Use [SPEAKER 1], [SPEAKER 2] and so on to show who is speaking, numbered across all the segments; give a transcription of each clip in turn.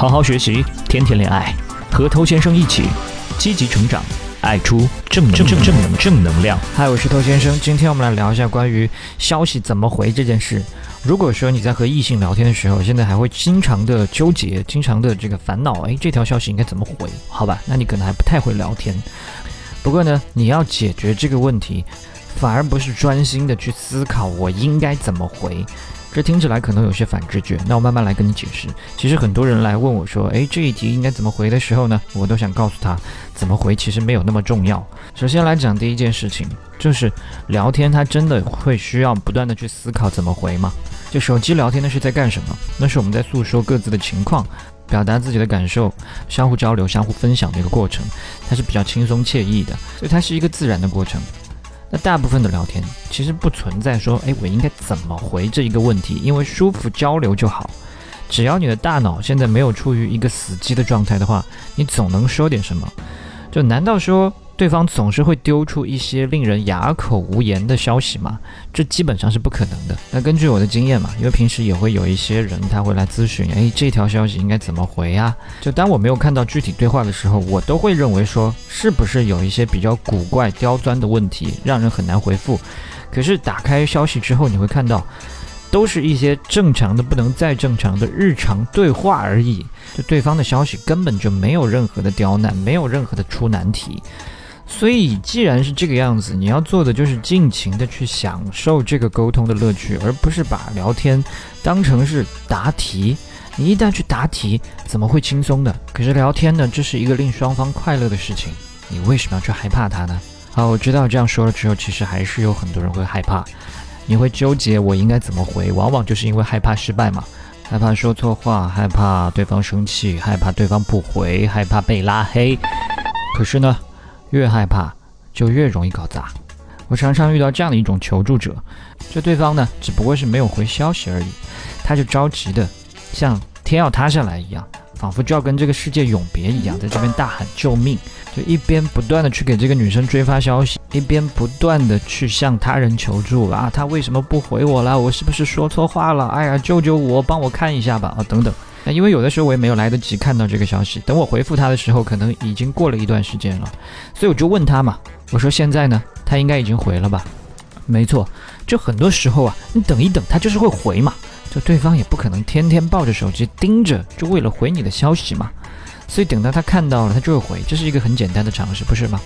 [SPEAKER 1] 好好学习，天天恋爱，和头先生一起积极成长，爱出正正正正能正能量。
[SPEAKER 2] 嗨，我是头先生，今天我们来聊一下关于消息怎么回这件事。如果说你在和异性聊天的时候，现在还会经常的纠结，经常的这个烦恼，哎，这条消息应该怎么回？好吧，那你可能还不太会聊天。不过呢，你要解决这个问题，反而不是专心的去思考我应该怎么回。这听起来可能有些反直觉，那我慢慢来跟你解释。其实很多人来问我说：“诶，这一题应该怎么回的时候呢？”我都想告诉他，怎么回其实没有那么重要。首先来讲第一件事情，就是聊天，它真的会需要不断的去思考怎么回吗？就手机聊天那是在干什么？那是我们在诉说各自的情况，表达自己的感受，相互交流、相互分享的一个过程，它是比较轻松惬意的，所以它是一个自然的过程。那大部分的聊天其实不存在说，哎，我应该怎么回这一个问题，因为舒服交流就好。只要你的大脑现在没有处于一个死机的状态的话，你总能说点什么。就难道说？对方总是会丢出一些令人哑口无言的消息吗？这基本上是不可能的。那根据我的经验嘛，因为平时也会有一些人他会来咨询，哎，这条消息应该怎么回啊？就当我没有看到具体对话的时候，我都会认为说，是不是有一些比较古怪刁钻的问题，让人很难回复？可是打开消息之后，你会看到，都是一些正常的不能再正常的日常对话而已。就对方的消息根本就没有任何的刁难，没有任何的出难题。所以，既然是这个样子，你要做的就是尽情的去享受这个沟通的乐趣，而不是把聊天当成是答题。你一旦去答题，怎么会轻松的？可是聊天呢，这是一个令双方快乐的事情，你为什么要去害怕它呢？好，我知道这样说了之后，其实还是有很多人会害怕，你会纠结我应该怎么回，往往就是因为害怕失败嘛，害怕说错话，害怕对方生气，害怕对方不回，害怕被拉黑。可是呢？越害怕，就越容易搞砸。我常常遇到这样的一种求助者，就对方呢，只不过是没有回消息而已，他就着急的，像天要塌下来一样，仿佛就要跟这个世界永别一样，在这边大喊救命，就一边不断的去给这个女生追发消息，一边不断的去向他人求助啊，他为什么不回我了？我是不是说错话了？哎呀，救救我，帮我看一下吧啊，等等。那因为有的时候我也没有来得及看到这个消息，等我回复他的时候，可能已经过了一段时间了，所以我就问他嘛，我说现在呢，他应该已经回了吧？没错，就很多时候啊，你等一等，他就是会回嘛，就对方也不可能天天抱着手机盯着，就为了回你的消息嘛，所以等到他看到了，他就会回，这是一个很简单的常识，不是吗？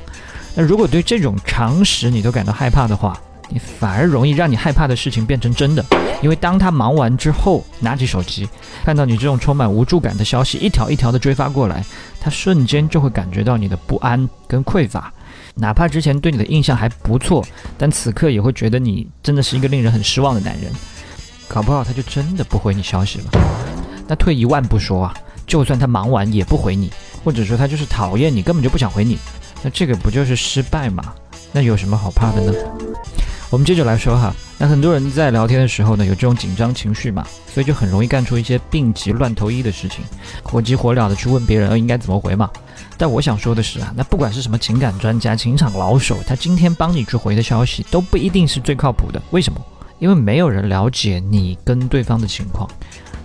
[SPEAKER 2] 那如果对这种常识你都感到害怕的话，你反而容易让你害怕的事情变成真的，因为当他忙完之后，拿起手机，看到你这种充满无助感的消息一条一条的追发过来，他瞬间就会感觉到你的不安跟匮乏，哪怕之前对你的印象还不错，但此刻也会觉得你真的是一个令人很失望的男人，搞不好他就真的不回你消息了。那退一万步说啊，就算他忙完也不回你，或者说他就是讨厌你，根本就不想回你，那这个不就是失败吗？那有什么好怕的呢？我们接着来说哈，那很多人在聊天的时候呢，有这种紧张情绪嘛，所以就很容易干出一些病急乱投医的事情，火急火燎的去问别人应该怎么回嘛。但我想说的是啊，那不管是什么情感专家、情场老手，他今天帮你去回的消息都不一定是最靠谱的。为什么？因为没有人了解你跟对方的情况。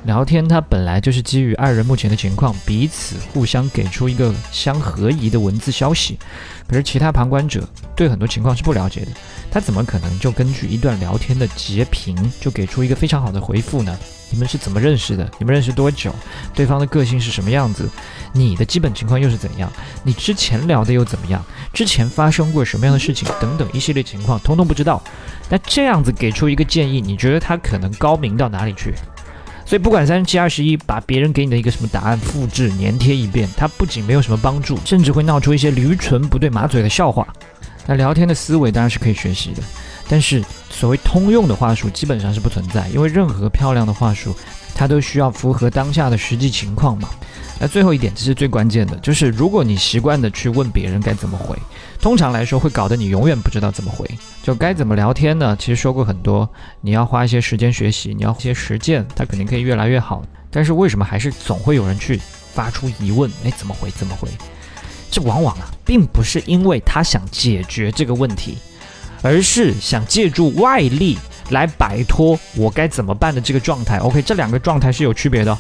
[SPEAKER 2] 聊天它本来就是基于二人目前的情况，彼此互相给出一个相合宜的文字消息。可是其他旁观者对很多情况是不了解的，他怎么可能就根据一段聊天的截屏就给出一个非常好的回复呢？你们是怎么认识的？你们认识多久？对方的个性是什么样子？你的基本情况又是怎样？你之前聊的又怎么样？之前发生过什么样的事情？等等一系列情况，通通不知道。那这样子给出一个建议，你觉得他可能高明到哪里去？所以不管三七二十一，把别人给你的一个什么答案复制粘贴一遍，它不仅没有什么帮助，甚至会闹出一些驴唇不对马嘴的笑话。那聊天的思维当然是可以学习的，但是所谓通用的话术基本上是不存在，因为任何漂亮的话术，它都需要符合当下的实际情况嘛。那最后一点，这是最关键的，就是如果你习惯的去问别人该怎么回，通常来说会搞得你永远不知道怎么回。就该怎么聊天呢？其实说过很多，你要花一些时间学习，你要一些实践，它肯定可以越来越好。但是为什么还是总会有人去发出疑问？哎，怎么回？怎么回？这往往啊，并不是因为他想解决这个问题，而是想借助外力来摆脱我该怎么办的这个状态。OK，这两个状态是有区别的。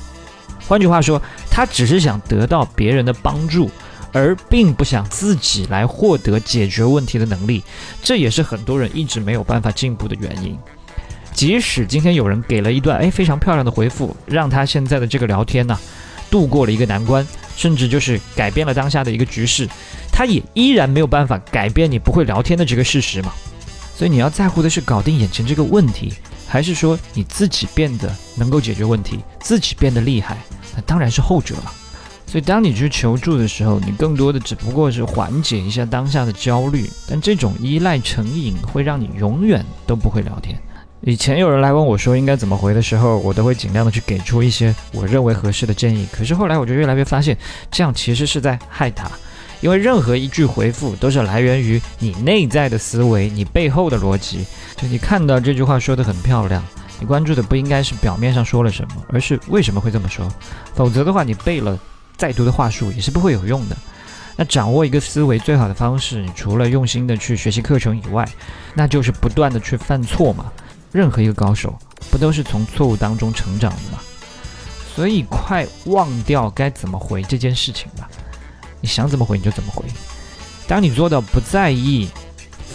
[SPEAKER 2] 换句话说，他。只是想得到别人的帮助，而并不想自己来获得解决问题的能力。这也是很多人一直没有办法进步的原因。即使今天有人给了一段哎非常漂亮的回复，让他现在的这个聊天呢度过了一个难关，甚至就是改变了当下的一个局势，他也依然没有办法改变你不会聊天的这个事实嘛。所以你要在乎的是搞定眼前这个问题，还是说你自己变得能够解决问题，自己变得厉害？那当然是后者了。所以当你去求助的时候，你更多的只不过是缓解一下当下的焦虑，但这种依赖成瘾会让你永远都不会聊天。以前有人来问我说应该怎么回的时候，我都会尽量的去给出一些我认为合适的建议。可是后来我就越来越发现，这样其实是在害他，因为任何一句回复都是来源于你内在的思维，你背后的逻辑。就你看到这句话说的很漂亮，你关注的不应该是表面上说了什么，而是为什么会这么说。否则的话，你背了再多的话术也是不会有用的。那掌握一个思维最好的方式，你除了用心的去学习课程以外，那就是不断的去犯错嘛。任何一个高手，不都是从错误当中成长的吗？所以快忘掉该怎么回这件事情吧。你想怎么回你就怎么回。当你做到不在意，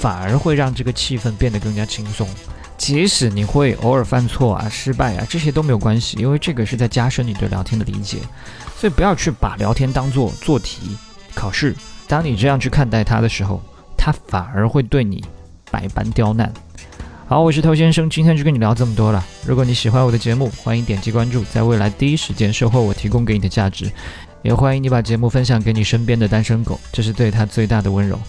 [SPEAKER 2] 反而会让这个气氛变得更加轻松。即使你会偶尔犯错啊、失败啊，这些都没有关系，因为这个是在加深你对聊天的理解。所以不要去把聊天当做做题、考试。当你这样去看待它的时候，它反而会对你百般刁难。好，我是头先生，今天就跟你聊这么多了。如果你喜欢我的节目，欢迎点击关注，在未来第一时间收获我提供给你的价值。也欢迎你把节目分享给你身边的单身狗，这是对他最大的温柔。